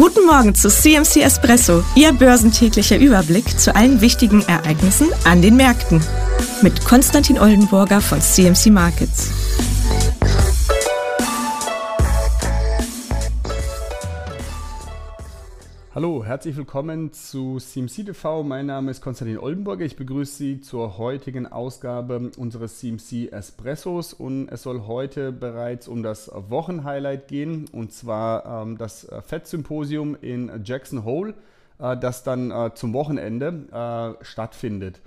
Guten Morgen zu CMC Espresso, Ihr börsentäglicher Überblick zu allen wichtigen Ereignissen an den Märkten. Mit Konstantin Oldenburger von CMC Markets. Hallo, herzlich willkommen zu CMC TV. Mein Name ist Konstantin Oldenburger. Ich begrüße Sie zur heutigen Ausgabe unseres CMC Espressos und es soll heute bereits um das Wochenhighlight gehen und zwar ähm, das FED-Symposium in Jackson Hole, äh, das dann äh, zum Wochenende äh, stattfindet.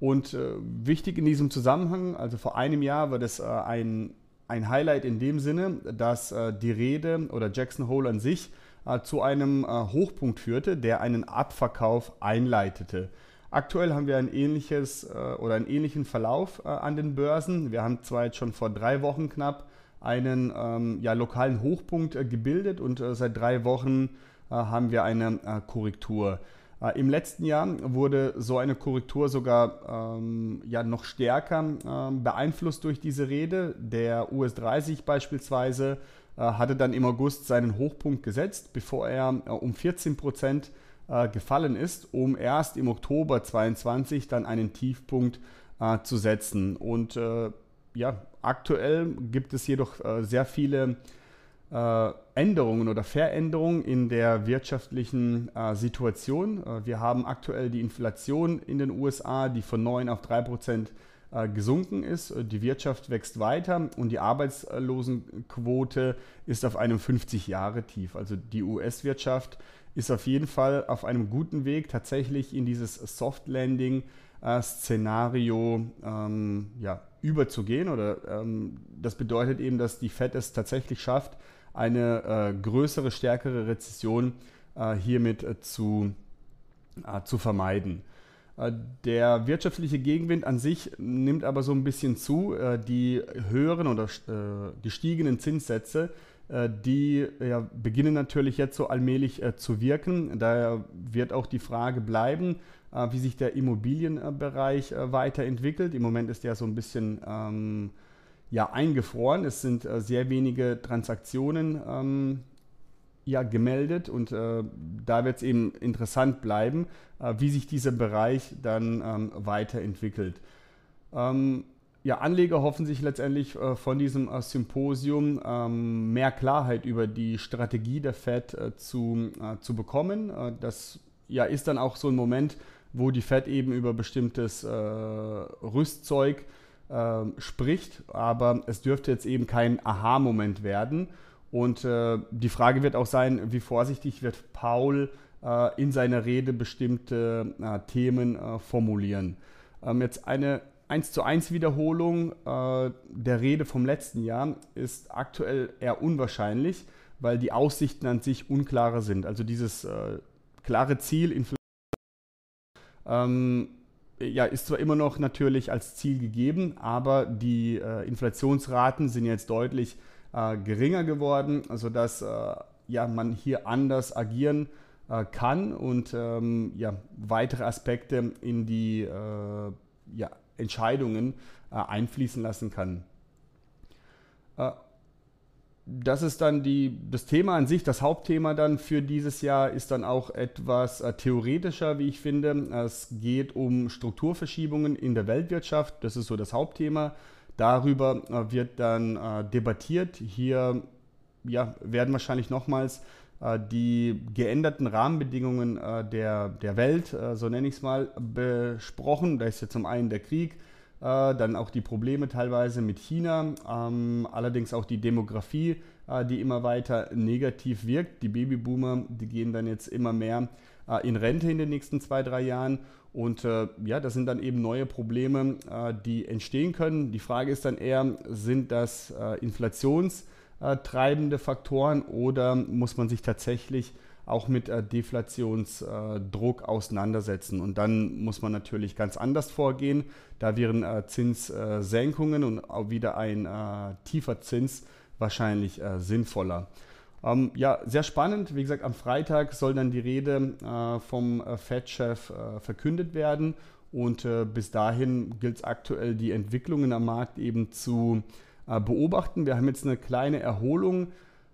Und äh, wichtig in diesem Zusammenhang, also vor einem Jahr war das äh, ein, ein Highlight in dem Sinne, dass äh, die Rede oder Jackson Hole an sich äh, zu einem äh, Hochpunkt führte, der einen Abverkauf einleitete. Aktuell haben wir ein ähnliches äh, oder einen ähnlichen Verlauf an den Börsen. Wir haben zwar jetzt schon vor drei Wochen knapp einen ähm, ja, lokalen Hochpunkt gebildet und seit drei Wochen haben wir eine Korrektur. Im letzten Jahr wurde so eine Korrektur sogar ähm, ja, noch stärker ähm, beeinflusst durch diese Rede. Der US 30 beispielsweise äh, hatte dann im August seinen Hochpunkt gesetzt, bevor er äh, um 14 Prozent äh, gefallen ist, um erst im Oktober 22 dann einen Tiefpunkt zu setzen. Und ja, aktuell gibt es jedoch sehr viele Änderungen oder Veränderungen in der wirtschaftlichen Situation. wir haben aktuell die Inflation in den USA, die von 9 auf 3 Prozent äh, gesunken ist. Die Wirtschaft wächst weiter und die Arbeitslosenquote ist auf einem 50-Jahre-Tief. Also die US-Wirtschaft ist auf jeden Fall auf einem guten Weg, tatsächlich in dieses Soft-Landing-Szenario ähm, ja, überzugehen. Oder ähm, das bedeutet eben, dass die Fed es tatsächlich schafft, eine äh, größere, stärkere Rezession äh, hiermit äh, zu, äh, zu vermeiden. Äh, der wirtschaftliche Gegenwind an sich nimmt aber so ein bisschen zu. Äh, die höheren oder äh, die stiegenden Zinssätze, die beginnen natürlich jetzt so allmählich zu wirken. Daher wird auch die Frage bleiben, wie sich der Immobilienbereich weiterentwickelt. Im Moment ist der so ein bisschen ähm, ja, eingefroren. Es sind sehr wenige Transaktionen ähm, ja, gemeldet und äh, da wird es eben interessant bleiben, äh, wie sich dieser Bereich dann ähm, weiterentwickelt. Ähm, ja, Anleger hoffen sich letztendlich äh, von diesem äh, Symposium ähm, mehr Klarheit über die Strategie der Fed äh, zu, äh, zu bekommen. das ja, ist dann auch so ein Moment, wo die Fed eben über bestimmtes Rüstzeug ähm, spricht, aber es dürfte jetzt eben kein Aha-Moment werden. Und äh, die Frage wird auch sein, wie vorsichtig wird Paul äh, in seiner Rede bestimmte äh, Themen äh, formulieren. Ähm, jetzt eine 1 zu 1 Wiederholung äh, der Rede vom letzten Jahr ist aktuell eher unwahrscheinlich, weil die Aussichten an sich unklarer sind. Also dieses äh, klare Ziel, Inflation, ähm, ja, ist zwar immer noch natürlich als Ziel gegeben, aber die Inflationsraten sind jetzt deutlich äh, geringer geworden, sodass äh, ja, man hier anders agieren äh, kann und ähm, ja, weitere Aspekte in die äh, ja, Entscheidungen äh, einfließen lassen kann. Äh, das ist dann die, das Thema an sich, das Hauptthema dann für dieses Jahr ist dann auch etwas äh, theoretischer, wie ich finde. Es geht um Strukturverschiebungen in der Weltwirtschaft, das ist so das Hauptthema. Darüber äh, wird dann äh, debattiert. Hier ja, werden wahrscheinlich nochmals äh, die geänderten Rahmenbedingungen der, der Welt, so nenne ich es mal, besprochen. Da ist ja zum einen der Krieg, dann auch die Probleme teilweise mit China, ähm, allerdings auch die Demografie, die immer weiter negativ wirkt. Die Babyboomer, die gehen dann jetzt immer mehr in Rente in den nächsten zwei, drei Jahren und äh, ja, das sind dann eben neue Probleme, äh, die entstehen können. Die Frage ist dann eher, sind das äh, inflationstreibende Faktoren oder muss man sich tatsächlich auch mit äh, Deflationsdruck auseinandersetzen? Und dann muss man natürlich ganz anders vorgehen. Da wären äh, Zinssenkungen und auch wieder ein äh, tiefer Zins wahrscheinlich sinnvoller. Ähm, ja, sehr spannend. Wie gesagt, am Freitag soll dann die Rede äh, vom äh, Fed-Chef äh, verkündet werden. Und äh, bis dahin gilt es aktuell, die Entwicklungen am Markt eben zu äh, beobachten. Wir haben jetzt eine kleine Erholung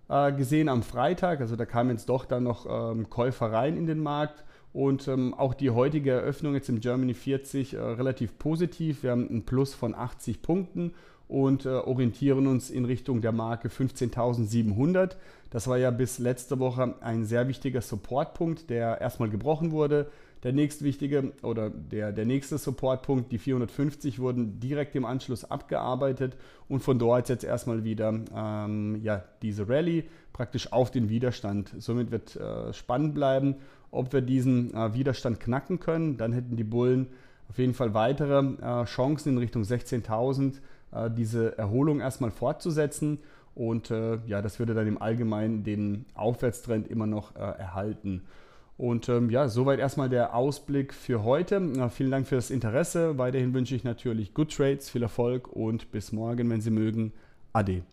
äh, gesehen am Freitag. Also da kamen jetzt doch dann noch ähm, Käufer rein in den Markt. Und ähm, auch die heutige Eröffnung jetzt im Germany 40 äh, relativ positiv. Wir haben einen Plus von 80 Punkten und äh, orientieren uns in Richtung der Marke 15.700. Das war ja bis letzte Woche ein sehr wichtiger Supportpunkt, der erstmal gebrochen wurde. Der nächste wichtige oder der, der nächste Supportpunkt, die 450, wurden direkt im Anschluss abgearbeitet und von dort jetzt erstmal wieder ähm, ja, diese Rallye praktisch auf den Widerstand. Somit wird äh, spannend bleiben ob wir diesen äh, Widerstand knacken können. Dann hätten die Bullen auf jeden Fall weitere äh, Chancen in Richtung 16.000, äh, diese Erholung erstmal fortzusetzen. Und äh, ja, das würde dann im Allgemeinen den Aufwärtstrend immer noch äh, erhalten. Und ähm, ja, soweit erstmal der Ausblick für heute. Na, vielen Dank für das Interesse. Weiterhin wünsche ich natürlich Good Trades, viel Erfolg und bis morgen, wenn Sie mögen. Ade.